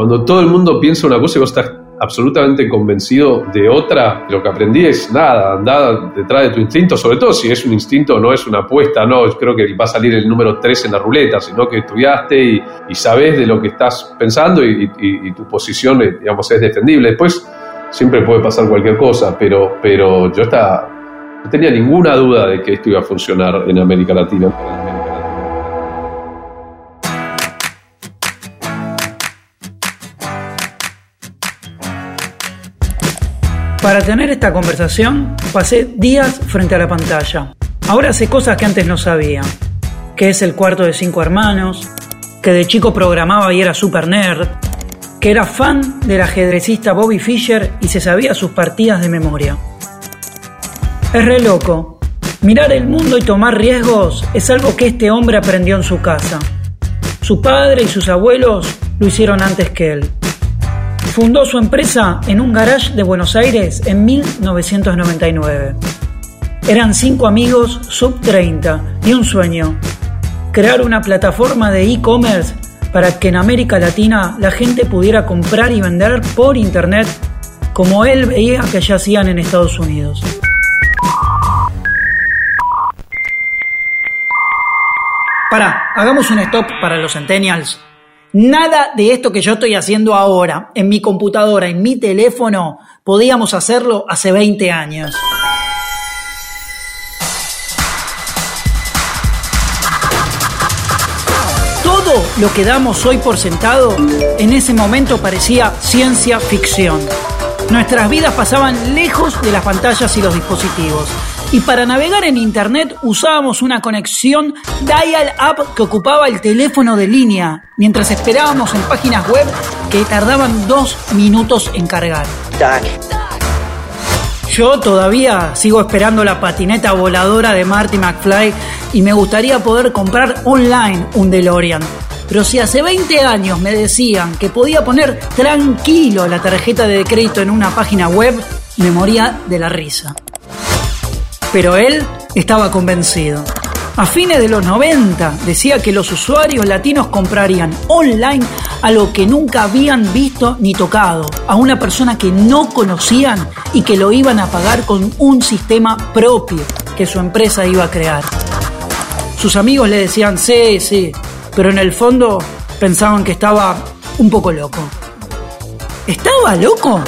Cuando todo el mundo piensa una cosa y vos estás absolutamente convencido de otra, lo que aprendí es nada, andar detrás de tu instinto, sobre todo si es un instinto, no es una apuesta, no, creo que va a salir el número 3 en la ruleta, sino que estudiaste y, y sabes de lo que estás pensando y, y, tu posición, eh, digamos, es defendible. Después siempre puede pasar cualquier cosa, pero, pero yo estaba, no tenía ninguna duda de que esto iba a funcionar en América Latina. Para tener esta conversación pasé días frente a la pantalla. Ahora sé cosas que antes no sabía. Que es el cuarto de cinco hermanos, que de chico programaba y era super nerd, que era fan del ajedrecista Bobby Fischer y se sabía sus partidas de memoria. Es re loco. Mirar el mundo y tomar riesgos es algo que este hombre aprendió en su casa. Su padre y sus abuelos lo hicieron antes que él. Fundó su empresa en un garage de Buenos Aires en 1999. Eran cinco amigos sub 30 y un sueño, crear una plataforma de e-commerce para que en América Latina la gente pudiera comprar y vender por internet como él veía que ya hacían en Estados Unidos. Para, hagamos un stop para los centennials. Nada de esto que yo estoy haciendo ahora en mi computadora, en mi teléfono, podíamos hacerlo hace 20 años. Todo lo que damos hoy por sentado en ese momento parecía ciencia ficción. Nuestras vidas pasaban lejos de las pantallas y los dispositivos y para navegar en Internet usábamos una conexión dial-up que ocupaba el teléfono de línea, mientras esperábamos en páginas web que tardaban dos minutos en cargar. Yo todavía sigo esperando la patineta voladora de Marty McFly y me gustaría poder comprar online un DeLorean. Pero si hace 20 años me decían que podía poner tranquilo la tarjeta de crédito en una página web, me moría de la risa pero él estaba convencido. A fines de los 90 decía que los usuarios latinos comprarían online algo que nunca habían visto ni tocado, a una persona que no conocían y que lo iban a pagar con un sistema propio que su empresa iba a crear. Sus amigos le decían sí, sí, pero en el fondo pensaban que estaba un poco loco. ¿Estaba loco?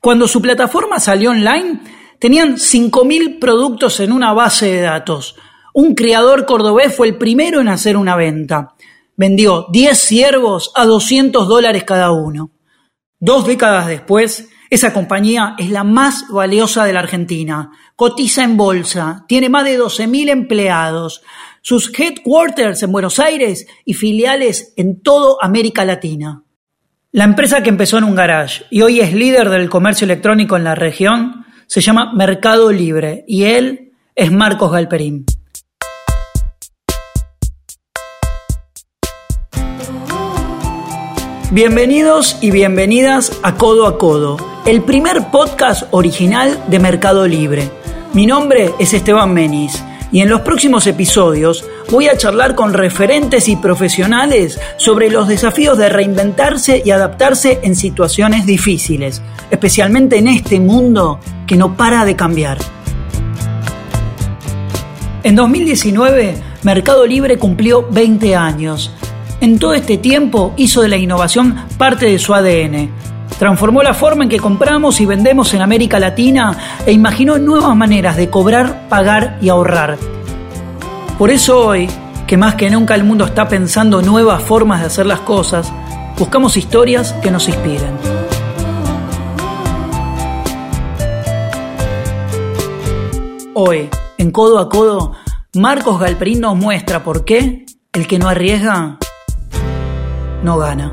Cuando su plataforma salió online, Tenían 5.000 productos en una base de datos. Un criador cordobés fue el primero en hacer una venta. Vendió 10 ciervos a 200 dólares cada uno. Dos décadas después, esa compañía es la más valiosa de la Argentina. Cotiza en bolsa, tiene más de 12.000 empleados, sus headquarters en Buenos Aires y filiales en toda América Latina. La empresa que empezó en un garage y hoy es líder del comercio electrónico en la región se llama Mercado Libre y él es Marcos Galperín. Bienvenidos y bienvenidas a Codo a Codo, el primer podcast original de Mercado Libre. Mi nombre es Esteban Menis y en los próximos episodios voy a charlar con referentes y profesionales sobre los desafíos de reinventarse y adaptarse en situaciones difíciles, especialmente en este mundo que no para de cambiar. En 2019, Mercado Libre cumplió 20 años. En todo este tiempo hizo de la innovación parte de su ADN transformó la forma en que compramos y vendemos en América Latina e imaginó nuevas maneras de cobrar, pagar y ahorrar. Por eso hoy, que más que nunca el mundo está pensando nuevas formas de hacer las cosas, buscamos historias que nos inspiren. Hoy, en Codo a Codo, Marcos Galperín nos muestra por qué el que no arriesga no gana.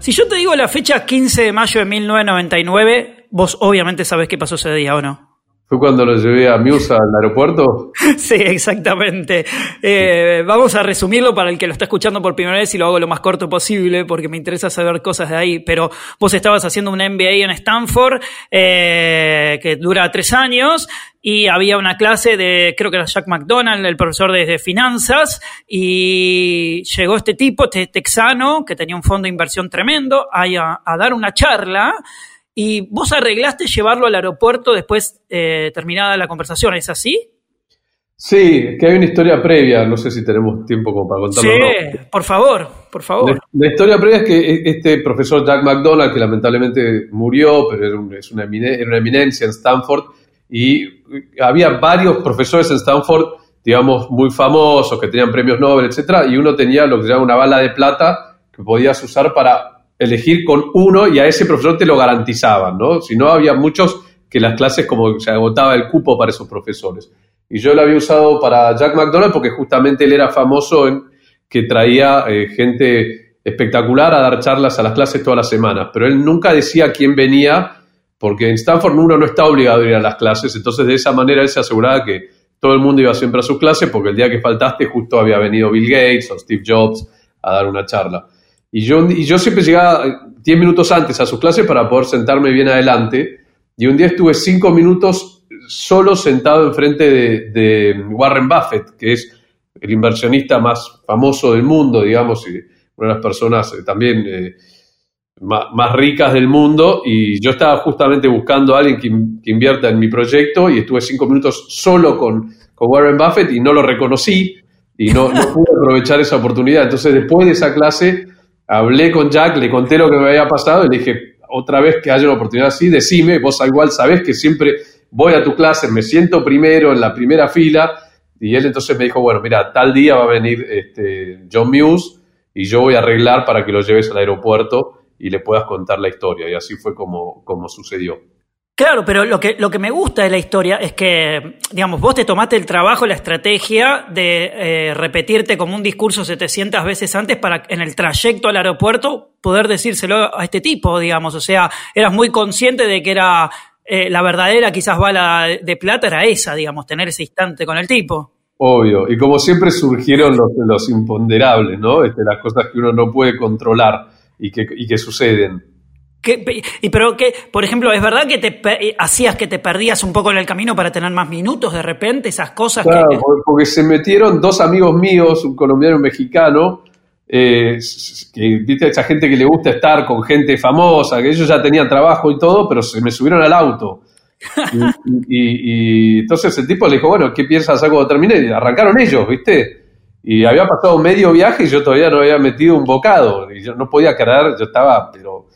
Si yo te digo la fecha 15 de mayo de 1999, vos obviamente sabés qué pasó ese día, ¿o no? ¿Fue cuando lo llevé a Musa al aeropuerto? Sí, exactamente. Eh, vamos a resumirlo para el que lo está escuchando por primera vez y lo hago lo más corto posible porque me interesa saber cosas de ahí. Pero vos estabas haciendo un MBA en Stanford eh, que dura tres años y había una clase de, creo que era Jack McDonald, el profesor de, finanzas, y llegó este tipo, este texano, que tenía un fondo de inversión tremendo, a dar una charla y vos arreglaste llevarlo al aeropuerto después eh, terminada la conversación, ¿es así? Sí, que hay una historia previa, no sé si tenemos tiempo como para contarlo. Sí, por favor, por favor. La, historia previa es que e, este profesor Jack McDonald, que lamentablemente murió, pero era, una, era una eminencia en Stanford, y había varios profesores en Stanford, digamos, muy famosos, que tenían premios Nobel, etcétera, y uno tenía lo que se llama una bala de plata que podías usar para elegir con uno y a ese profesor te lo garantizaban, ¿no? Si no, había muchos que las clases como se agotaba el cupo para esos profesores. Y yo lo había usado para Jack McDonald porque justamente él era famoso en que traía eh, gente espectacular a dar charlas a las clases todas las semanas, pero él nunca decía quién venía porque en Stanford uno no está obligado a ir a las clases, entonces de esa manera él se aseguraba que todo el mundo iba siempre a su clase porque el día que faltaste justo había venido Bill Gates o Steve Jobs a dar una charla. Y yo, y yo siempre llegaba 10 minutos antes a sus clases para poder sentarme bien adelante. Y un día estuve 5 minutos solo sentado enfrente de, Warren Buffett, que es el inversionista más famoso del mundo, digamos, y una de las personas eh, también eh, más, ricas del mundo. Y yo estaba justamente buscando a alguien que, invierta en mi proyecto y estuve 5 minutos solo con, con, Warren Buffett y no lo reconocí y no, no pude aprovechar esa oportunidad. Entonces, después de esa clase hablé con Jack, le conté lo que me había pasado y le dije, otra vez que haya una oportunidad así, decime, vos igual sabés que siempre voy a tu clase, me siento primero en la primera fila. Y él entonces me dijo, bueno, mira, tal día va a venir este, John Muse y yo voy a arreglar para que lo lleves al aeropuerto y le puedas contar la historia. Y así fue como, como sucedió. Claro, pero lo que, lo que me gusta de la historia es que, digamos, vos te tomaste el trabajo, la estrategia de eh, repetirte como un discurso 700 veces antes para en el trayecto al aeropuerto poder decírselo a este tipo, digamos. O sea, eras muy consciente de que era eh, la verdadera, quizás bala de plata, era esa, digamos, tener ese instante con el tipo. Obvio, y como siempre surgieron los, los imponderables, ¿no? Este, las cosas que uno no puede controlar y que, y que suceden y pero que, por ejemplo, ¿es verdad que te eh, hacías que te perdías un poco en el camino para tener más minutos de repente, esas cosas? Claro, porque se metieron dos amigos míos, un colombiano y un mexicano, eh, que, viste, esa gente que le gusta estar con gente famosa, que ellos ya tenían trabajo y todo, pero se me subieron al auto. y, entonces el tipo le dijo, bueno, ¿qué piensas hacer cuando termine? Y arrancaron ellos, ¿viste? Y había pasado medio viaje y yo todavía no había metido un bocado. Y yo no podía creer, yo estaba, pero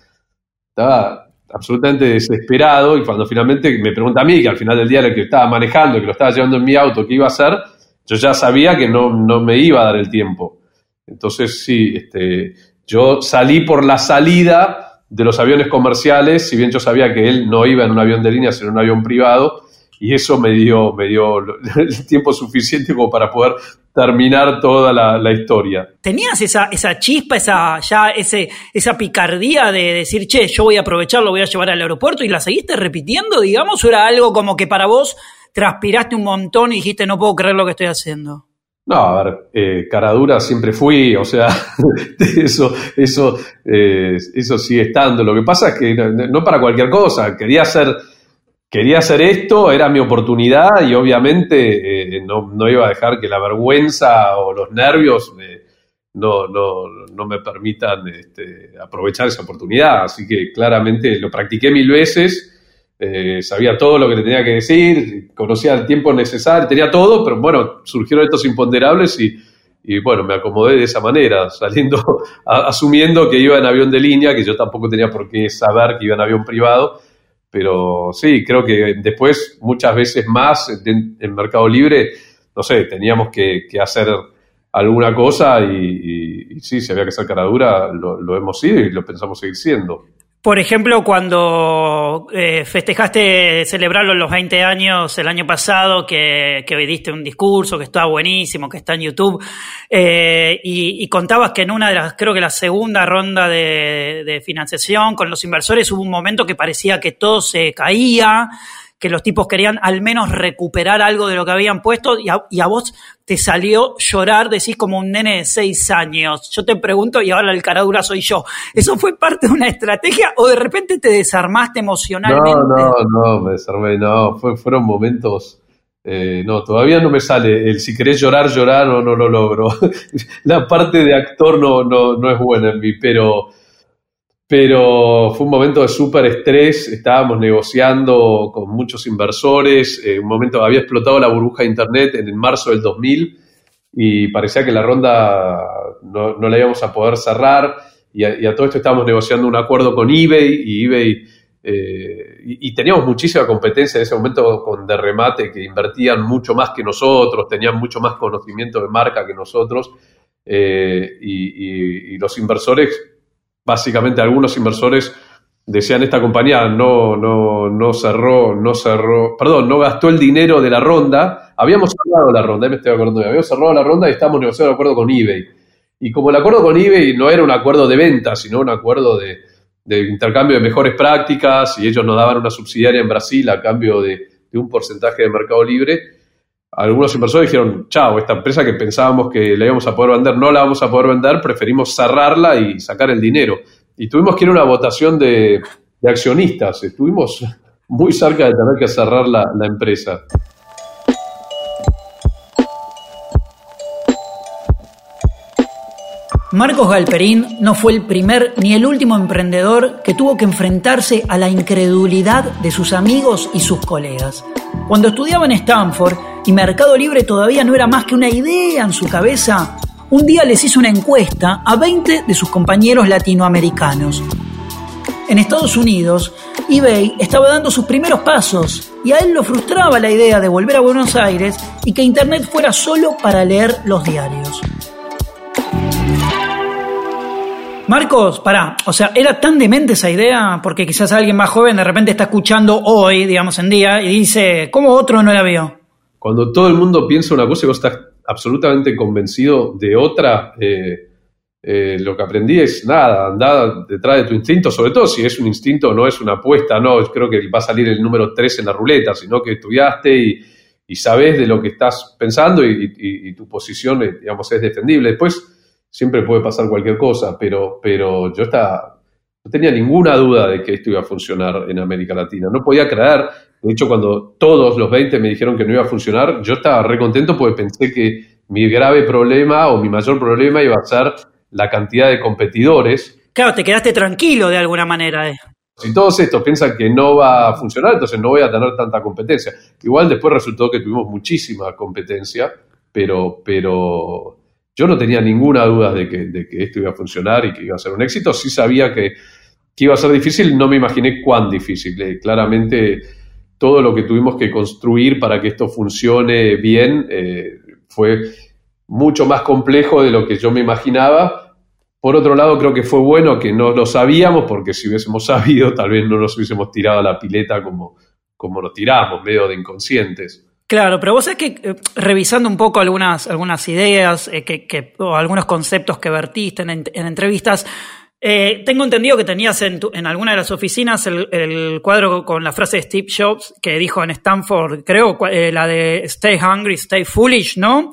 estaba absolutamente desesperado y cuando finalmente me pregunta a mí, que al final del día era el que estaba manejando, que lo estaba llevando en mi auto, ¿qué iba a hacer? Yo ya sabía que no, no me iba a dar el tiempo. Entonces, sí, este, yo salí por la salida de los aviones comerciales, si bien yo sabía que él no iba en un avión de línea, sino en un avión privado, y eso me dio, me dio el tiempo suficiente como para poder terminar toda la, historia. ¿Tenías esa, esa chispa, esa, ya ese, esa picardía de decir, che, yo voy a aprovechar, lo voy a llevar al aeropuerto y la seguiste repitiendo, digamos, o era algo como que para vos transpiraste un montón y dijiste, no puedo creer lo que estoy haciendo? No, a ver, eh, cara dura siempre fui, o sea, eso, eso, eh, eso sigue estando. Lo que pasa es que no para cualquier cosa, quería hacer quería hacer esto, era mi oportunidad y obviamente eh, no, iba a dejar que la vergüenza o los nervios no, no, me permitan este, aprovechar esa oportunidad. Así que claramente lo practiqué mil veces, eh, sabía todo lo que tenía que decir, conocía el tiempo necesario, tenía todo, pero bueno, surgieron estos imponderables y, y bueno, me acomodé de esa manera, saliendo, asumiendo que iba en avión de línea, que yo tampoco tenía por qué saber que iba en avión privado pero sí, creo que después, muchas veces más en, Mercado Libre, no sé, teníamos que, hacer alguna cosa y, sí, si había que ser cara dura, lo hemos sido y lo pensamos seguir siendo. Por ejemplo, cuando eh, festejaste celebrarlo los 20 años el año pasado, que, que diste un discurso que estaba buenísimo, que está en YouTube, eh, y, contabas que en una de las, creo que la segunda ronda de, financiación con los inversores hubo un momento que parecía que todo se caía, que los tipos querían al menos recuperar algo de lo que habían puesto y a, vos te salió llorar, decís como un nene de seis años. Yo te pregunto y ahora el caradura soy yo. ¿Eso fue parte de una estrategia o de repente te desarmaste emocionalmente? No, no, no, me desarmé, no, fueron momentos... Eh, no, todavía no me sale. El si querés llorar, llorar, no, no lo logro. La parte de actor no, no, no es buena en mí, pero pero fue un momento de súper estrés, estábamos negociando con muchos inversores, eh, un momento había explotado la burbuja de Internet en marzo del 2000 y parecía que la ronda no, la íbamos a poder cerrar y a, todo esto estábamos negociando un acuerdo con eBay y eBay... Eh, y, teníamos muchísima competencia en ese momento con de remate que invertían mucho más que nosotros, tenían mucho más conocimiento de marca que nosotros eh, y los inversores básicamente algunos inversores decían esta compañía no, no, no cerró, no cerró, perdón, no gastó el dinero de la ronda, habíamos cerrado la ronda, me estoy acordando, habíamos cerrado la ronda y estamos negociando un acuerdo con eBay. Y como el acuerdo con eBay no era un acuerdo de venta, sino un acuerdo de, intercambio de mejores prácticas, y ellos nos daban una subsidiaria en Brasil a cambio de un porcentaje de mercado libre, algunos inversores dijeron, chao, esta empresa que pensábamos que la íbamos a poder vender, no la vamos a poder vender, preferimos cerrarla y sacar el dinero. Y tuvimos que ir a una votación de, accionistas, estuvimos muy cerca de tener que cerrar la, la empresa. Marcos Galperín no fue el primer ni el último emprendedor que tuvo que enfrentarse a la incredulidad de sus amigos y sus colegas. Cuando estudiaba en Stanford y Mercado Libre todavía no era más que una idea en su cabeza, un día les hizo una encuesta a 20 de sus compañeros latinoamericanos. En Estados Unidos, eBay estaba dando sus primeros pasos y a él lo frustraba la idea de volver a Buenos Aires y que Internet fuera solo para leer los diarios. Marcos, pará, o sea, ¿era tan demente esa idea? Porque quizás alguien más joven de repente está escuchando hoy, digamos, en día, y dice, ¿cómo otro no la vio? Cuando todo el mundo piensa una cosa y vos estás absolutamente convencido de otra, eh, eh, lo que aprendí es nada, andar detrás de tu instinto, sobre todo si es un instinto, no es una apuesta, no, creo que va a salir el número 3 en la ruleta, sino que estudiaste y, sabes de lo que estás pensando y, y tu posición, eh, digamos, es defendible. Después siempre puede pasar cualquier cosa, pero, pero yo estaba, no tenía ninguna duda de que esto iba a funcionar en América Latina. No podía creer, de hecho, cuando todos los 20 me dijeron que no iba a funcionar, yo estaba re contento porque pensé que mi grave problema o mi mayor problema iba a ser la cantidad de competidores. Claro, te quedaste tranquilo de alguna manera. Eh. Si todos estos piensan que no va a funcionar, entonces no voy a tener tanta competencia. Igual después resultó que tuvimos muchísima competencia, pero, pero yo no tenía ninguna duda de que, de que esto iba a funcionar y que iba a ser un éxito. Sí sabía que, iba a ser difícil, no me imaginé cuán difícil. Eh, claramente todo lo que tuvimos que construir para que esto funcione bien eh, fue mucho más complejo de lo que yo me imaginaba. Por otro lado, creo que fue bueno que no lo sabíamos, porque si hubiésemos sabido, tal vez no nos hubiésemos tirado a la pileta como, como nos tiramos, medio de inconscientes. Claro, pero vos sabés que eh, revisando un poco algunas, algunas ideas eh, que, o algunos conceptos que vertiste en, entrevistas, eh, tengo entendido que tenías en, en, alguna de las oficinas el, cuadro con la frase de Steve Jobs que dijo en Stanford, creo, la de Stay Hungry, Stay Foolish, ¿no?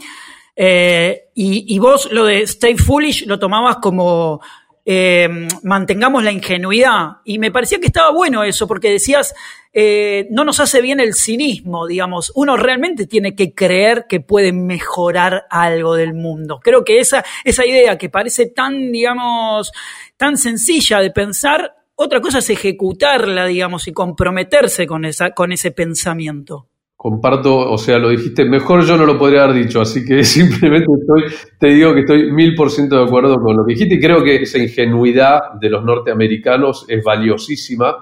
y, y, vos lo de Stay Foolish lo tomabas como eh, mantengamos la ingenuidad. Y me parecía que estaba bueno eso, porque decías, eh, no nos hace bien el cinismo, digamos. Uno realmente tiene que creer que puede mejorar algo del mundo. Creo que esa, esa idea que parece tan, digamos, tan sencilla de pensar, otra cosa es ejecutarla, digamos, y comprometerse con, esa, con ese pensamiento comparto, o sea, lo dijiste mejor, yo no lo podría haber dicho, así que simplemente estoy, te digo que estoy mil por ciento de acuerdo con lo que dijiste y creo que esa ingenuidad de los norteamericanos es valiosísima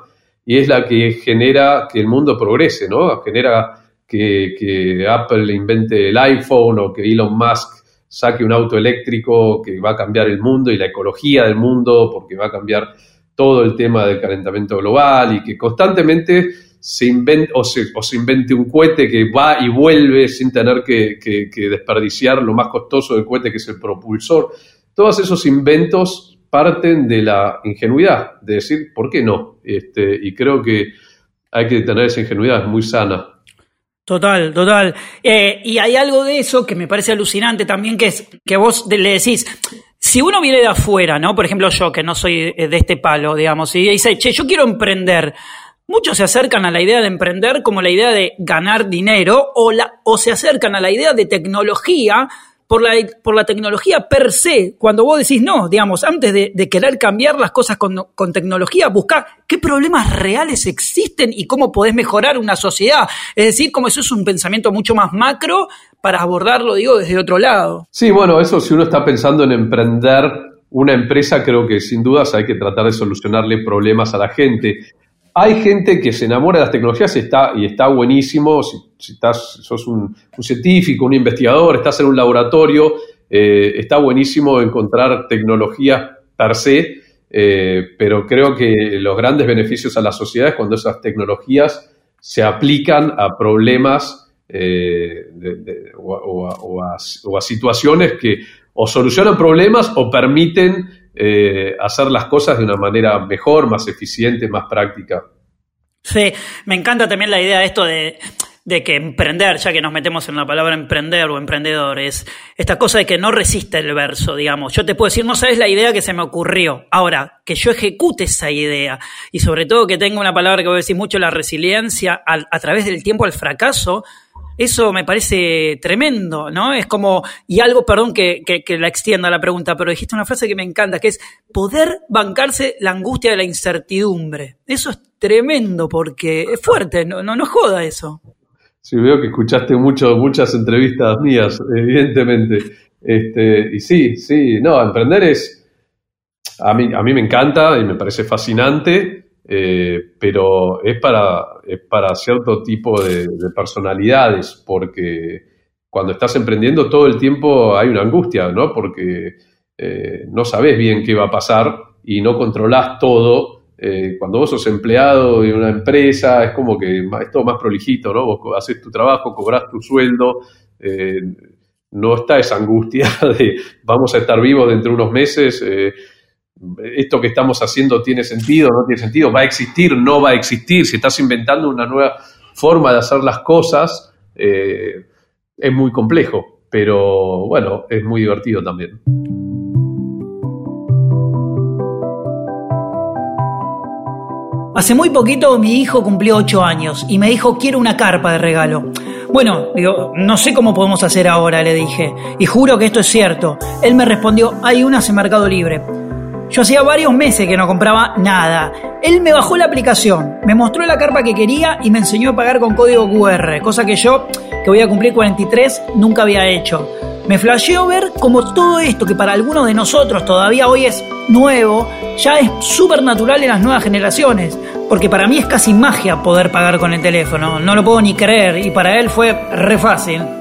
y es la que genera que el mundo progrese, ¿no? Genera que, que Apple invente el iPhone o que Elon Musk saque un auto eléctrico que va a cambiar el mundo y la ecología del mundo porque va a cambiar todo el tema del calentamiento global y que constantemente se invente, o, se, invente un cohete que va y vuelve sin tener que, desperdiciar lo más costoso del cohete que es el propulsor. Todos esos inventos parten de la ingenuidad, de decir, ¿por qué no? Este, y creo que hay que tener esa ingenuidad, es muy sana. Total, total. Eh, y hay algo de eso que me parece alucinante también, que es que vos le decís, si uno viene de afuera, ¿no? Por ejemplo, yo, que no soy de este palo, digamos, y dice, che, yo quiero emprender. Muchos se acercan a la idea de emprender como la idea de ganar dinero o, la, o se acercan a la idea de tecnología por la, por la tecnología per se. Cuando vos decís no, digamos, antes de, querer cambiar las cosas con, con, tecnología, buscar qué problemas reales existen y cómo podés mejorar una sociedad. Es decir, como eso es un pensamiento mucho más macro para abordarlo, digo, desde otro lado. Sí, bueno, eso si uno está pensando en emprender una empresa, creo que sin dudas hay que tratar de solucionarle problemas a la gente. Hay gente que se enamora de las tecnologías y está, buenísimo. Si, estás, sos un, científico, un investigador, estás en un laboratorio, eh, está buenísimo encontrar tecnologías per se, eh, pero creo que los grandes beneficios a la sociedad es cuando esas tecnologías se aplican a problemas eh, o, a, situaciones que o solucionan problemas o permiten eh, hacer las cosas de una manera mejor, más eficiente, más práctica. Sí, me encanta también la idea de esto de, que emprender, ya que nos metemos en la palabra emprender o emprendedor, es esta cosa de que no resiste el verso, digamos. Yo te puedo decir, no sabes la idea que se me ocurrió. Ahora, que yo ejecute esa idea y sobre todo que tenga una palabra que voy a decir mucho, la resiliencia a través del tiempo al fracaso, eso me parece tremendo, ¿no? Es como, y algo, perdón que, que, la extienda la pregunta, pero dijiste una frase que me encanta, que es poder bancarse la angustia de la incertidumbre. Eso es tremendo porque es fuerte, no, no, joda eso. Sí, veo que escuchaste muchas entrevistas mías, evidentemente. Este, y sí, sí, no, emprender es, a mí, a mí me encanta y me parece fascinante. Eh, pero es para, para cierto tipo de, personalidades, porque cuando estás emprendiendo todo el tiempo hay una angustia, ¿no? Porque eh, no sabes bien qué va a pasar y no controlas todo. Eh, cuando vos sos empleado de una empresa, es como que es todo más prolijito, ¿no? Vos haces tu trabajo, cobras tu sueldo, no está esa angustia de vamos a estar vivos dentro de unos meses esto que estamos haciendo tiene sentido, no tiene sentido, va a existir, no va a existir, si estás inventando una nueva forma de hacer las cosas, eh, es muy complejo, pero bueno, es muy divertido también. Hace muy poquito mi hijo cumplió 8 años y me dijo quiero una carpa de regalo. Bueno, digo, no sé cómo podemos hacer ahora, le dije. Y juro que esto es cierto. Él me respondió, hay unas en Mercado Libre. Yo hacía varios meses que no compraba nada. Él me bajó la aplicación, me mostró la carpa que quería y me enseñó a pagar con código QR, cosa que yo, que voy a cumplir 43, nunca había hecho. Me flasheó ver como todo esto que para algunos de nosotros todavía hoy es nuevo, ya es súper natural en las nuevas generaciones. Porque para mí es casi magia poder pagar con el teléfono, no lo puedo ni creer y para él fue re fácil.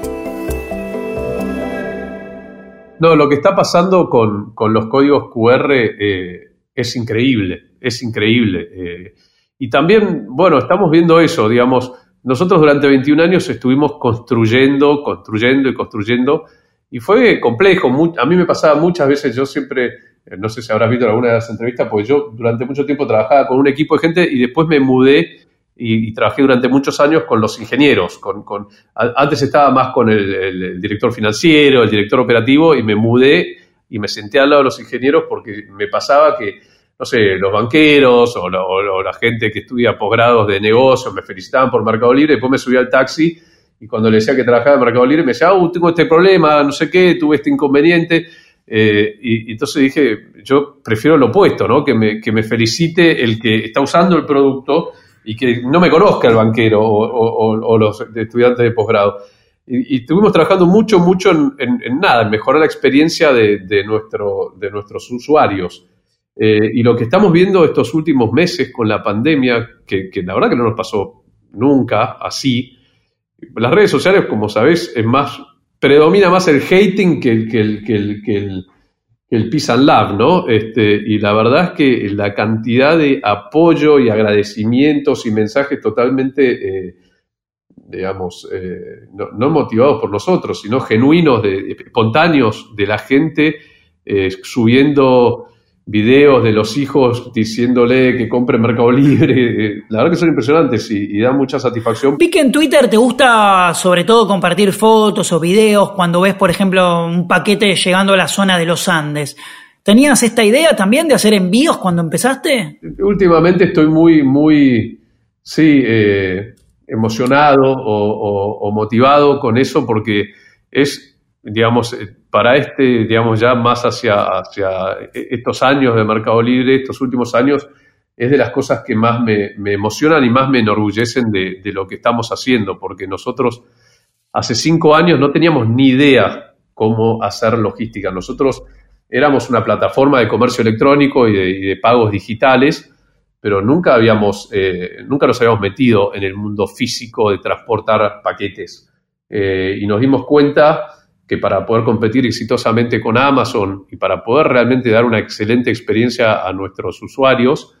No, lo que está pasando con, los códigos QR eh, es increíble, es increíble. Eh, y también, bueno, estamos viendo eso, digamos, nosotros durante 21 años estuvimos construyendo, construyendo y construyendo, y fue complejo. a mí me pasaba muchas veces, yo siempre, eh, no sé si habrás visto alguna de las entrevistas, porque yo durante mucho tiempo trabajaba con un equipo de gente y después me mudé y, trabajé durante muchos años con los ingenieros. Con, antes estaba más con el, director financiero, el director operativo, y me mudé y me senté al lado de los ingenieros porque me pasaba que, no sé, los banqueros o, la gente que estudia posgrados de negocios me felicitaban por Mercado Libre, después me subí al taxi y cuando le decía que trabajaba en Mercado Libre me decía, oh, tengo este problema, no sé qué, tuve este inconveniente. Eh, y, entonces dije, yo prefiero lo opuesto, ¿no? Que me, que me felicite el que está usando el producto y que no me conozca el banquero o, los estudiantes de posgrado. Y, estuvimos trabajando mucho, mucho en, nada, en mejorar la experiencia de, nuestro, de nuestros usuarios. Eh, y lo que estamos viendo estos últimos meses con la pandemia, que, la verdad que no nos pasó nunca así, las redes sociales, como sabés, es más, predomina más el hating que que que el el Peace and Love, ¿no? Este, y la verdad es que la cantidad de apoyo y agradecimientos y mensajes totalmente, eh, digamos, eh, no, motivados por nosotros, sino genuinos, de, espontáneos de la gente, eh, subiendo videos de los hijos diciéndole que compre Mercado Libre. La verdad que son impresionantes y, y dan mucha satisfacción. Vi que en Twitter te gusta sobre todo compartir fotos o videos cuando ves, por ejemplo, un paquete llegando a la zona de los Andes. ¿Tenías esta idea también de hacer envíos cuando empezaste? Últimamente estoy muy, muy, sí, eh, emocionado o, motivado con eso porque es, digamos, eh, para este, digamos, ya más hacia, estos años de Mercado Libre, estos últimos años, es de las cosas que más me, emocionan y más me enorgullecen de, de, lo que estamos haciendo, porque nosotros hace cinco años no teníamos ni idea cómo hacer logística. Nosotros éramos una plataforma de comercio electrónico y de, pagos digitales, pero nunca habíamos, eh, nunca nos habíamos metido en el mundo físico de transportar paquetes. Eh, y nos dimos cuenta que para poder competir exitosamente con Amazon y para poder realmente dar una excelente experiencia a nuestros usuarios,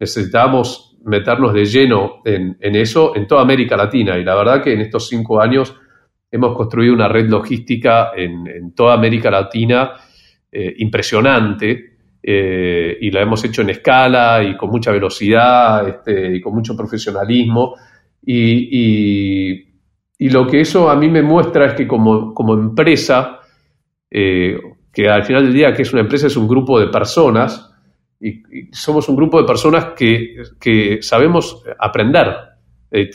necesitábamos meternos de lleno en, eso en toda América Latina. Y la verdad que en estos cinco años hemos construido una red logística en, toda América Latina eh, impresionante eh, y lo hemos hecho en escala y con mucha velocidad este, y con mucho profesionalismo. Y, lo que eso a mí me muestra es que como, como empresa, eh, que al final del día que es una empresa es un grupo de personas, y, somos un grupo de personas que, que sabemos aprender.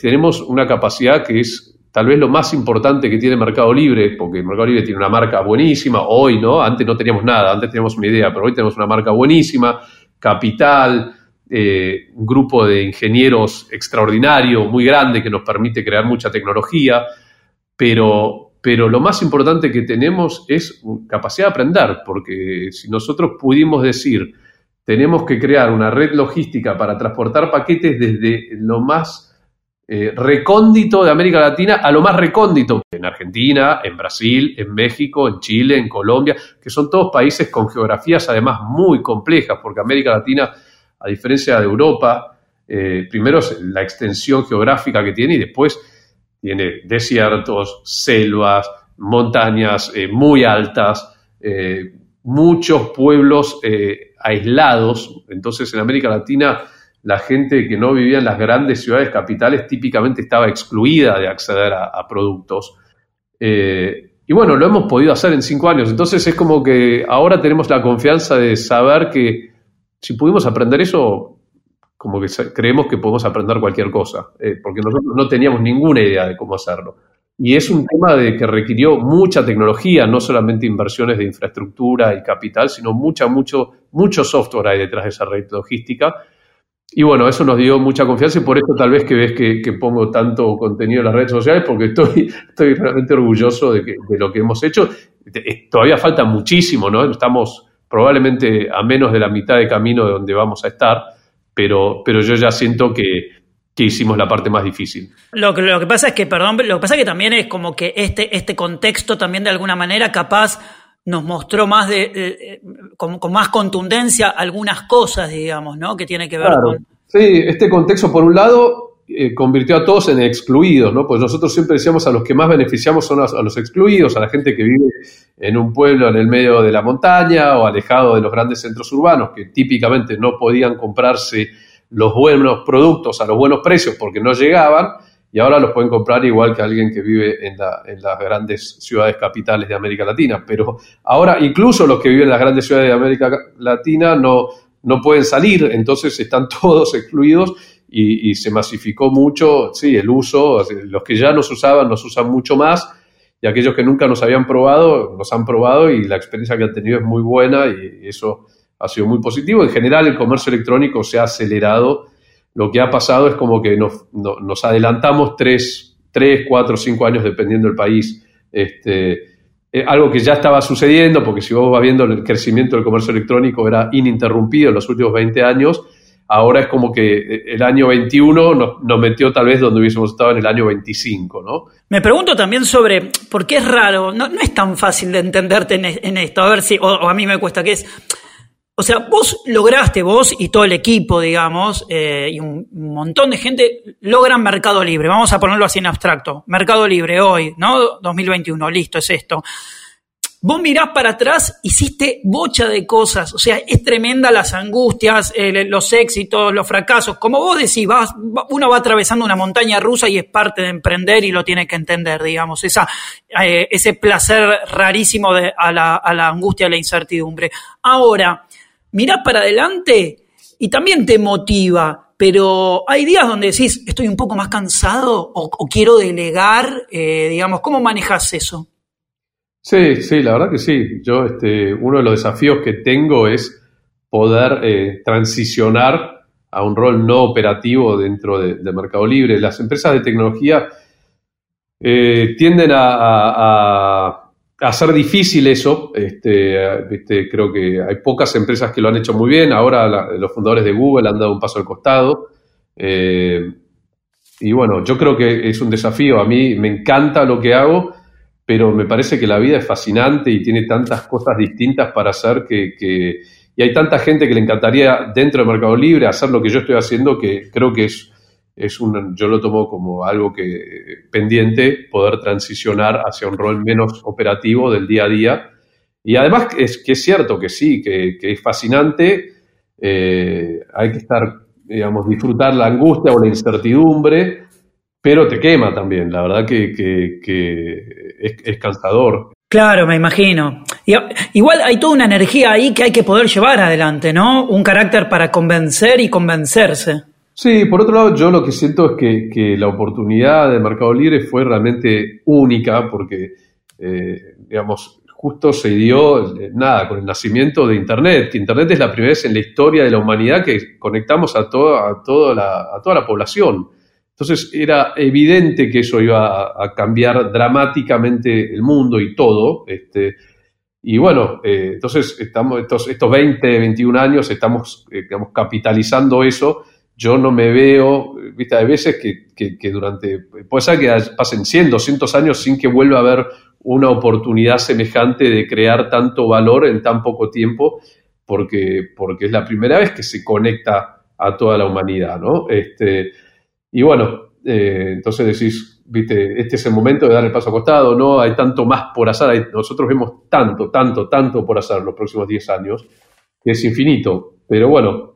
tenemos una capacidad que es tal vez lo más importante que tiene Mercado Libre, porque Mercado Libre tiene una marca buenísima, hoy, ¿no? Antes no teníamos nada, antes teníamos una idea, pero hoy tenemos una marca buenísima, capital, eh, un grupo de ingenieros extraordinario, muy grande, que nos permite crear mucha tecnología, pero, pero lo más importante que tenemos es capacidad de aprender, porque si nosotros pudimos decir, tenemos que crear una red logística para transportar paquetes desde lo más eh, recóndito de América Latina a lo más recóndito, en Argentina, en Brasil, en México, en Chile, en Colombia, que son todos países con geografías además muy complejas, porque América Latina, a diferencia de Europa, eh, primero la extensión geográfica que tiene y después tiene desiertos, selvas, montañas eh, muy altas, muchos pueblos aislados. Entonces en América Latina la gente que no vivía en las grandes ciudades capitales típicamente estaba excluida de acceder a, productos. Eh, y bueno, lo hemos podido hacer en cinco años. Entonces es como que ahora tenemos la confianza de saber que si pudimos aprender eso, como que creemos que podemos aprender cualquier cosa, eh, porque nosotros no teníamos ninguna idea de cómo hacerlo. Y es un tema de que requirió mucha tecnología, no solamente inversiones de infraestructura y capital, sino mucha, mucho, mucho software hay detrás de esa red logística y bueno, eso nos dio mucha confianza y por eso tal vez que ves que, pongo tanto contenido en las redes sociales, porque estoy, realmente orgulloso de, de lo que hemos hecho. Todavía falta muchísimo, ¿no? Estamos probablemente a menos de la mitad de camino de donde vamos a estar, pero, pero yo ya siento que, que hicimos la parte más difícil. Lo que, lo que pasa es que, perdón, lo que pasa es que también es como que este, este contexto también de alguna manera capaz nos mostró más de, con, más contundencia algunas cosas, digamos, ¿no? Que tiene que ver con... Sí, este contexto, por un lado, eh, convirtió a todos en excluidos, ¿no? Pues nosotros siempre decíamos a los que más beneficiamos son a, los excluidos, a la gente que vive en un pueblo en el medio de la montaña o alejado de los grandes centros urbanos, que típicamente no podían comprarse los buenos productos a los buenos precios porque no llegaban y ahora los pueden comprar igual que alguien que vive en, las grandes ciudades capitales de América Latina. Pero ahora incluso los que viven en las grandes ciudades de América Latina no, no pueden salir, entonces están todos excluidos y, se masificó mucho, sí, el uso, los que ya nos usaban nos usan mucho más y aquellos que nunca nos habían probado, nos han probado y la experiencia que han tenido es muy buena y eso ha sido muy positivo. En general el comercio electrónico se ha acelerado lo que ha pasado es como que nos, adelantamos tres, tres, cuatro, cinco años dependiendo del país. Este, eh, algo que ya estaba sucediendo, porque si vos vas viendo el crecimiento del comercio electrónico era ininterrumpido en los últimos 20 años, ahora es como que eh, el año 21 nos, metió tal vez donde hubiésemos estado en el año 25, ¿no? Me pregunto también sobre por qué es raro, no, no es tan fácil de entenderte en, esto, a ver si, o a mí me cuesta, que es o sea, vos lograste, vos y todo el equipo, digamos, eh, y un, montón de gente logran Mercado Libre. Vamos a ponerlo así en abstracto. Mercado Libre hoy, ¿no? 2021, listo, es esto. vos mirás para atrás, hiciste bocha de cosas, o sea, es tremenda las angustias, los éxitos, los fracasos, como vos decís, uno va atravesando una montaña rusa y es parte de emprender y lo tiene que entender, digamos, esa, eh, ese placer rarísimo de, a, la, a la angustia, a la incertidumbre. Ahora, mirás para adelante y también te motiva, pero hay días donde decís, estoy un poco más cansado o, quiero delegar, eh, digamos, ¿cómo manejas eso? Sí, sí, la verdad que sí. Yo, este, uno de los desafíos que tengo es poder eh, transicionar a un rol no operativo dentro de, Mercado Libre. Las empresas de tecnología eh, tienden a, hacer difícil eso. Este, este, creo que hay pocas empresas que lo han hecho muy bien. Ahora los fundadores de Google han dado un paso al costado. Eh, y bueno, yo creo que es un desafío. A mí me encanta lo que hago pero me parece que la vida es fascinante y tiene tantas cosas distintas para hacer que, y hay tanta gente que le encantaría dentro del Mercado Libre hacer lo que yo estoy haciendo que creo que es, es un, yo lo tomo como algo que pendiente poder transicionar hacia un rol menos operativo del día a día. Y además es que es cierto que sí, que, es fascinante, eh, hay que estar, digamos, disfrutar la angustia o la incertidumbre, pero te quema también, la verdad que, es, cansador. Claro, me imagino. Igual hay toda una energía ahí que hay que poder llevar adelante, ¿no? Un carácter para convencer y convencerse. Sí, por otro lado, yo lo que siento es que, la oportunidad de Mercado Libre fue realmente única porque, eh, digamos, justo se dio, eh, nada, con el nacimiento de Internet. Internet es la primera vez en la historia de la humanidad que conectamos a, toda, a, toda, la, a toda la población. Entonces era evidente que eso iba a, cambiar dramáticamente el mundo y todo. Este, y bueno, eh, entonces estamos, estos, estos 20, 21 años estamos eh, capitalizando eso. Yo no me veo, viste, hay veces que, que, durante, puede ser que pasen 100, 200 años sin que vuelva a haber una oportunidad semejante de crear tanto valor en tan poco tiempo, porque, porque es la primera vez que se conecta a toda la humanidad, ¿no? Este, y bueno, eh, entonces decís, viste, este es el momento de dar el paso a costado, no hay tanto más por hacer, nosotros vemos tanto, tanto, tanto por hacer los próximos 10 años, que es infinito. Pero bueno,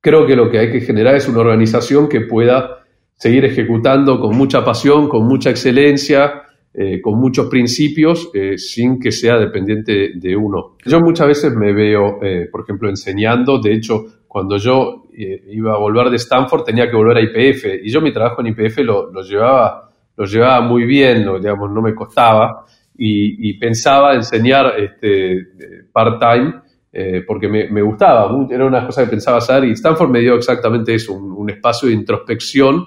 creo que lo que hay que generar es una organización que pueda seguir ejecutando con mucha pasión, con mucha excelencia, eh, con muchos principios, eh, sin que sea dependiente de uno. Yo muchas veces me veo, por ejemplo, enseñando, de hecho, cuando yo iba a volver de Stanford tenía que volver a IPF y yo mi trabajo en IPF lo, llevaba, lo llevaba muy bien, digamos, no me costaba. Y, pensaba enseñar este, part-time eh, porque me, gustaba, era una cosa que pensaba hacer y Stanford me dio exactamente eso, un, espacio de introspección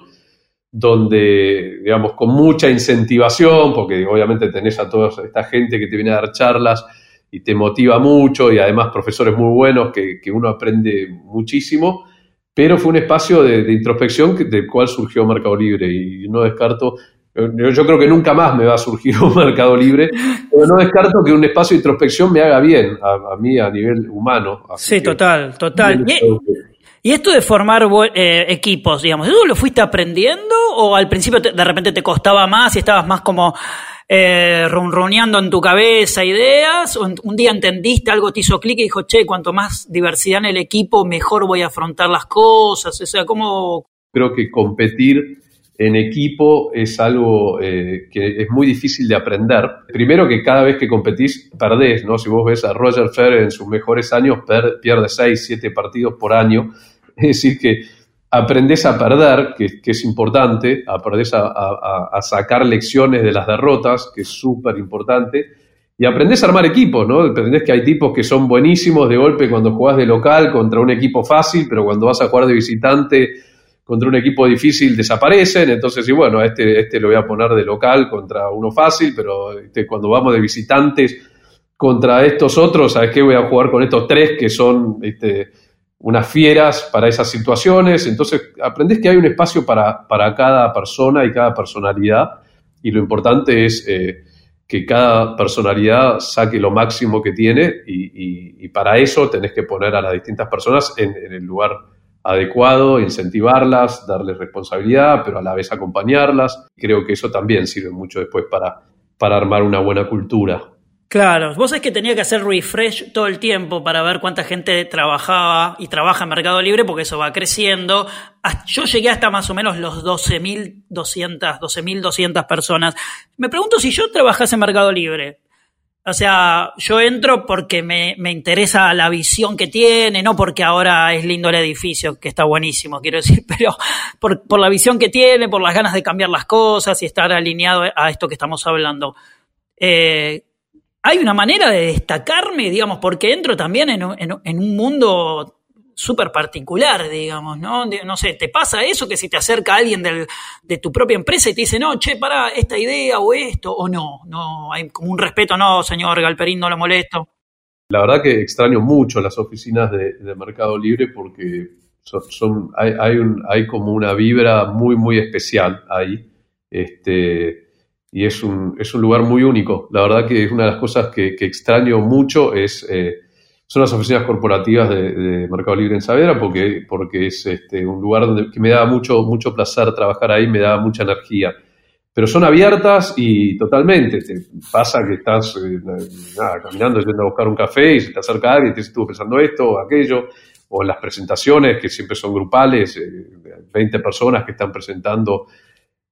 donde, digamos, con mucha incentivación, porque obviamente tenés a toda esta gente que te viene a dar charlas y te motiva mucho y además profesores muy buenos que, que uno aprende muchísimo pero fue un espacio de, introspección del cual surgió Mercado Libre y no descarto, yo, creo que nunca más me va a surgir un Mercado Libre, pero no descarto que un espacio de introspección me haga bien a, mí a nivel humano. Sí, total, total. Y, esto de formar eh, equipos, digamos, ¿eso lo fuiste aprendiendo o al principio de repente te costaba más y estabas más como eh, ronroneando en tu cabeza ideas, o un día entendiste, algo te hizo clic y dijo, che, cuanto más diversidad en el equipo, mejor voy a afrontar las cosas, o sea, ¿cómo...? Creo que competir en equipo es algo eh, que es muy difícil de aprender. Primero que cada vez que competís perdés, ¿no? Si vos ves a Roger Federer en sus mejores años, pierde 6, 7 partidos por año. Es decir, que aprendes a perder, que, es importante, aprendes a, sacar lecciones de las derrotas, que es súper importante, y aprendes a armar equipos, ¿no? Aprendes que hay tipos que son buenísimos de golpe cuando jugás de local contra un equipo fácil, pero cuando vas a jugar de visitante contra un equipo difícil desaparecen, entonces, y bueno, este, este lo voy a poner de local contra uno fácil, pero este, cuando vamos de visitantes contra estos otros, ¿sabes qué? Voy a jugar con estos tres que son... Este, unas fieras para esas situaciones. Entonces, aprendes que hay un espacio para, para cada persona y cada personalidad. Y lo importante es eh, que cada personalidad saque lo máximo que tiene y, para eso tenés que poner a las distintas personas en, el lugar adecuado, incentivarlas, darles responsabilidad, pero a la vez acompañarlas. Creo que eso también sirve mucho después para, para armar una buena cultura. Claro, vos sabés que tenía que hacer refresh todo el tiempo para ver cuánta gente trabajaba y trabaja en Mercado Libre porque eso va creciendo. Yo llegué hasta más o menos los 12.200, 12.200 personas. Me pregunto si yo trabajase en Mercado Libre. O sea, yo entro porque me, me, interesa la visión que tiene, no porque ahora es lindo el edificio, que está buenísimo, quiero decir, pero por, por la visión que tiene, por las ganas de cambiar las cosas y estar alineado a esto que estamos hablando. Eh, hay una manera de destacarme, digamos, porque entro también en, un mundo súper particular, digamos, ¿no? no sé, ¿te pasa eso que si te acerca alguien de tu propia empresa y te dice, no, che, para esta idea o esto, o no? No, hay como un respeto, no, señor Galperín, no lo molesto. La verdad que extraño mucho las oficinas de, Mercado Libre porque son, hay, hay, un, hay como una vibra muy, muy especial ahí. Este, y es un, es un lugar muy único. La verdad que es una de las cosas que, extraño mucho es, eh, son las oficinas corporativas de, Mercado Libre en Saavedra porque, porque es este, un lugar donde, que me da mucho, mucho placer trabajar ahí, me da mucha energía. Pero son abiertas y totalmente. Te pasa que estás eh, caminando, yendo a buscar un café y se te acerca alguien y te estuvo pensando esto o aquello. O en las presentaciones, que siempre son grupales, 20 eh, personas que están presentando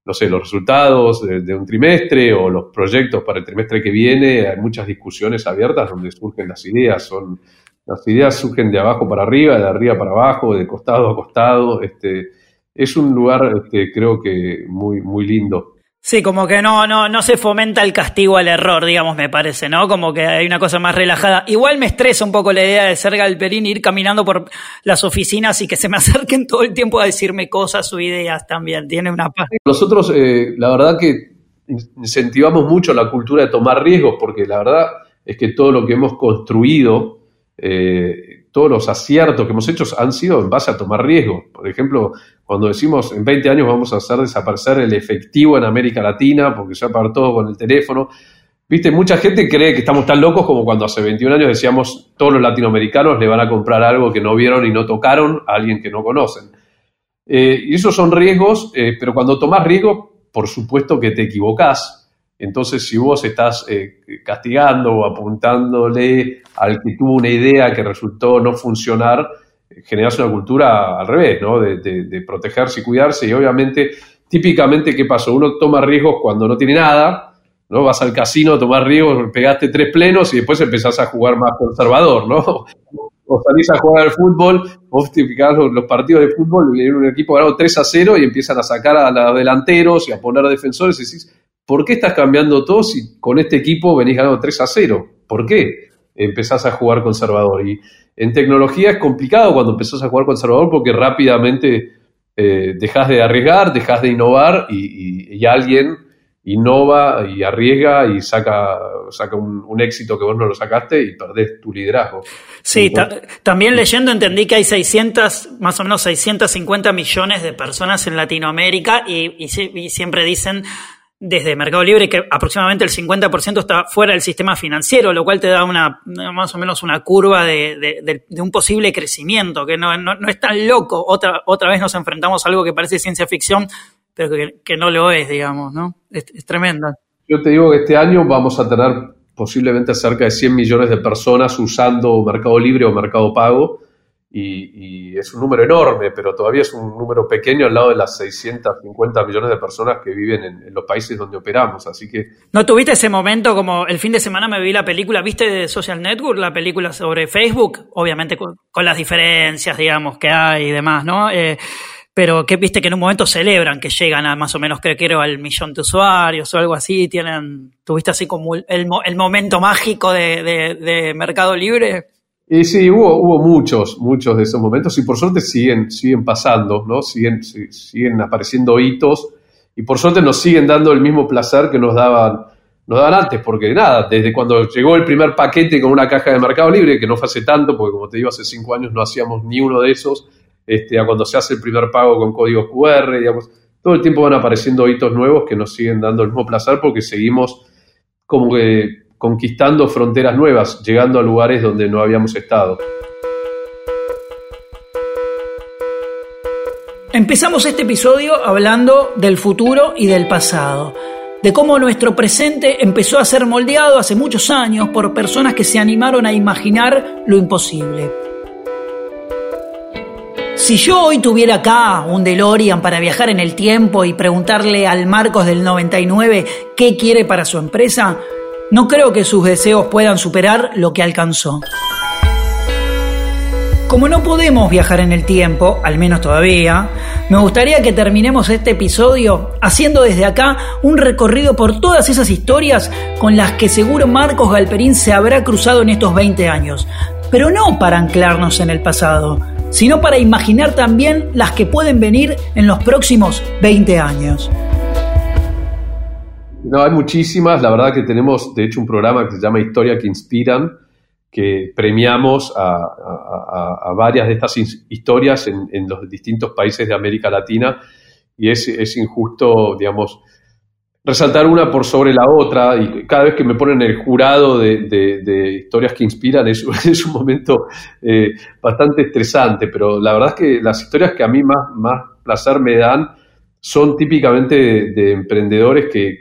no sé, los resultados de, un trimestre o los proyectos para el trimestre que viene, hay muchas discusiones abiertas donde surgen las ideas, son las ideas surgen de abajo para arriba, de arriba para abajo, de costado a costado, este, es un lugar este, creo que muy, muy lindo. Sí, como que no, no, no se fomenta el castigo al error, digamos, me parece, ¿no? Como que hay una cosa más relajada. Igual me estresa un poco la idea de ser Galperín, ir caminando por las oficinas y que se me acerquen todo el tiempo a decirme cosas o ideas también. Tiene una parte. Nosotros, eh, la verdad que incentivamos mucho la cultura de tomar riesgos, porque la verdad es que todo lo que hemos construido eh, todos los aciertos que hemos hecho han sido en base a tomar riesgos. Por ejemplo, cuando decimos en 20 años vamos a hacer desaparecer el efectivo en América Latina porque se va todo con el teléfono. Viste, mucha gente cree que estamos tan locos como cuando hace 21 años decíamos todos los latinoamericanos le van a comprar algo que no vieron y no tocaron a alguien que no conocen. Eh, y esos son riesgos, eh, pero cuando tomas riesgo, por supuesto que te equivocás entonces, si vos estás eh, castigando o apuntándole al que tuvo una idea que resultó no funcionar, generas una cultura al revés, ¿no? De, protegerse y cuidarse. Y obviamente, típicamente, ¿qué pasó? Uno toma riesgos cuando no tiene nada, ¿no? Vas al casino, tomar riesgos, pegaste tres plenos y después empezás a jugar más conservador, ¿no? O salís a jugar al fútbol, vos te los, los partidos de fútbol, y un equipo ganado 3 a 0 y empiezan a sacar a los delanteros y a poner defensores y decís, ¿por qué estás cambiando todo si con este equipo venís ganando 3 a 0? ¿Por qué empezás a jugar conservador? Y en tecnología es complicado cuando empezás a jugar conservador porque rápidamente eh, dejas de arriesgar, dejas de innovar y, alguien innova y arriesga y saca, saca un, éxito que vos no lo sacaste y perdés tu liderazgo. Sí, también leyendo entendí que hay 600, más o menos 650 millones de personas en Latinoamérica y siempre dicen desde Mercado Libre que aproximadamente el 50% está fuera del sistema financiero, lo cual te da una más o menos una curva de, un posible crecimiento, que no, no, es tan loco. Otra, otra vez nos enfrentamos a algo que parece ciencia ficción, pero que, no lo es, digamos, ¿no? Es, es tremendo. Yo te digo que este año vamos a tener posiblemente cerca de 100 millones de personas usando Mercado Libre o Mercado Pago y, es un número enorme, pero todavía es un número pequeño al lado de las 650 millones de personas que viven en, los países donde operamos, así que... ¿No tuviste ese momento como el fin de semana me vi la película, viste de Social Network, la película sobre Facebook, obviamente con, las diferencias, digamos, que hay y demás, ¿no? Eh, pero que viste que en un momento celebran que llegan a más o menos creo que era al millón de usuarios o algo así, tienen, tuviste así como el, el momento mágico de Mercado Libre. Y sí, hubo, hubo muchos, muchos de esos momentos y por suerte siguen, siguen pasando, ¿no? Siguen, siguen apareciendo hitos y por suerte nos siguen dando el mismo placer que nos daban, nos daban antes, porque nada, desde cuando llegó el primer paquete con una caja de Mercado Libre, que no fue hace tanto, porque como te digo, hace cinco años no hacíamos ni uno de esos, este, a cuando se hace el primer pago con código QR, digamos, todo el tiempo van apareciendo hitos nuevos que nos siguen dando el mismo placer porque seguimos como que conquistando fronteras nuevas, llegando a lugares donde no habíamos estado. Empezamos este episodio hablando del futuro y del pasado. de cómo nuestro presente empezó a ser moldeado hace muchos años por personas que se animaron a imaginar lo imposible. Si yo hoy tuviera acá un DeLorean para viajar en el tiempo y preguntarle al Marcos del 99 qué quiere para su empresa, no creo que sus deseos puedan superar lo que alcanzó. Como no podemos viajar en el tiempo, al menos todavía, me gustaría que terminemos este episodio haciendo desde acá un recorrido por todas esas historias con las que seguro Marcos Galperín se habrá cruzado en estos 20 años. Pero no para anclarnos en el pasado, sino para imaginar también las que pueden venir en los próximos 20 años. No, hay muchísimas. La verdad que tenemos, de hecho, un programa que se llama Historia que Inspiran, que premiamos a, varias de estas historias en, los distintos países de América Latina y es, injusto, digamos, resaltar una por sobre la otra y cada vez que me ponen el jurado de, historias que inspiran es, es un momento eh, bastante estresante, pero la verdad es que las historias que a mí más, más placer me dan son típicamente de, emprendedores que,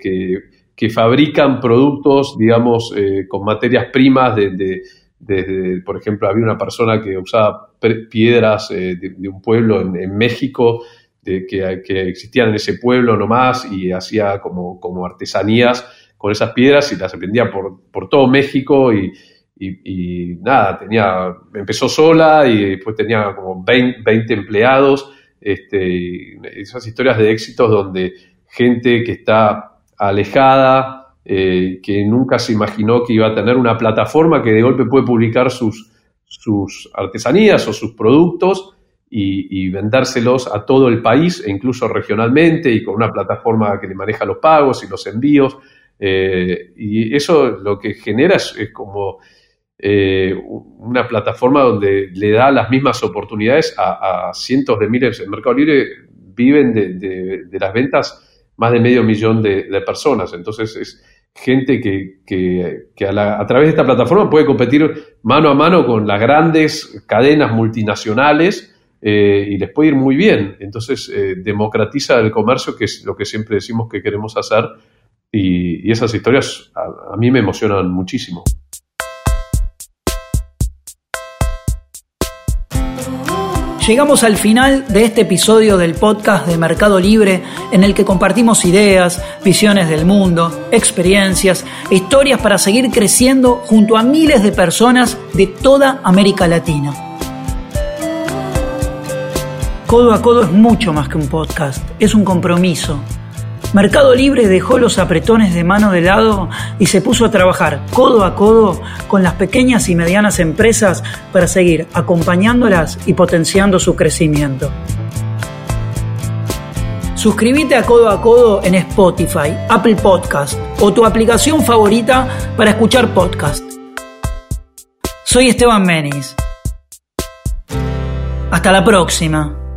que, fabrican productos, digamos, eh, con materias primas de desde, por ejemplo, había una persona que usaba piedras eh, de, un pueblo en, México, de, que, existían en ese pueblo nomás, y hacía como, como artesanías con esas piedras y las vendía por, por todo México y, y, nada, tenía, empezó sola y después tenía como 20, 20 empleados, este, esas historias de éxitos donde gente que está alejada eh, que nunca se imaginó que iba a tener una plataforma que de golpe puede publicar sus, sus artesanías o sus productos y, vendérselos a todo el país e incluso regionalmente y con una plataforma que le maneja los pagos y los envíos. Eh, y eso lo que genera es, como eh, una plataforma donde le da las mismas oportunidades a, cientos de miles. En Mercado Libre viven de, las ventas más de medio millón de, de personas. Entonces es, gente que, a, través de esta plataforma puede competir mano a mano con las grandes cadenas multinacionales eh, y les puede ir muy bien. Entonces, eh, democratiza el comercio, que es lo que siempre decimos que queremos hacer, y, esas historias a mí me emocionan muchísimo. Llegamos al final de este episodio del podcast de Mercado Libre en el que compartimos ideas, visiones del mundo, experiencias e historias para seguir creciendo junto a miles de personas de toda América Latina. Codo a Codo es mucho más que un podcast, es un compromiso Mercado Libre dejó los apretones de mano de lado y se puso a trabajar codo a codo con las pequeñas y medianas empresas para seguir acompañándolas y potenciando su crecimiento. Suscríbete a Codo a Codo en Spotify, Apple Podcast o tu aplicación favorita para escuchar podcast. Soy Esteban Menis. Hasta la próxima.